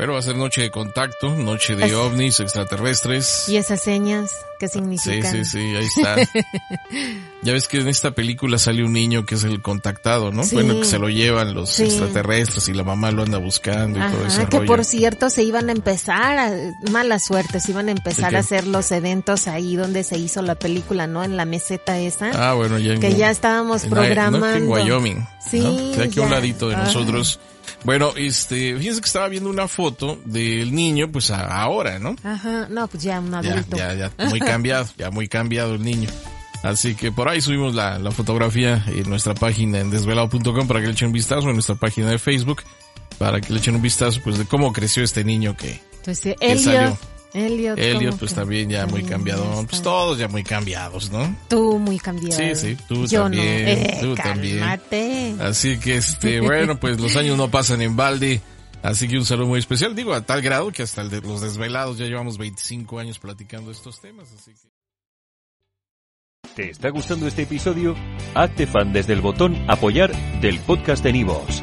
Pero va a ser noche de contacto, noche de ovnis extraterrestres. ¿Y esas señas qué significan? Sí, sí, sí, ahí está. ya ves que en esta película sale un niño que es el contactado, ¿no? Bueno, que se lo llevan los extraterrestres y la mamá lo anda buscando y todo eso. Que por cierto se iban a empezar, a, mala suerte, se iban a empezar a hacer los eventos ahí donde se hizo la película, ¿no? En la meseta esa. Ah, bueno, ya Que ya estábamos programando. en Wyoming. Sí. aquí a un ladito de nosotros bueno, este, fíjense que estaba viendo una foto del niño, pues ahora, ¿no? Ajá, no, pues ya un adulto. Ya, ya, ya, muy cambiado, ya muy cambiado el niño. Así que por ahí subimos la, la fotografía en nuestra página en desvelado.com para que le echen un vistazo, en nuestra página de Facebook, para que le echen un vistazo, pues de cómo creció este niño que, Entonces, que salió. Elliot. Elliot, pues también ya muy cambiado. Pues todos ya muy cambiados, ¿no? Tú muy cambiado. Sí, sí, tú también. Eh, tú también. Así que, este, bueno, pues los años no pasan en balde. Así que un saludo muy especial. Digo, a tal grado que hasta el de los desvelados ya llevamos 25 años platicando estos temas. Así que... ¿Te está gustando este episodio? Hazte fan desde el botón apoyar del podcast de Nivos.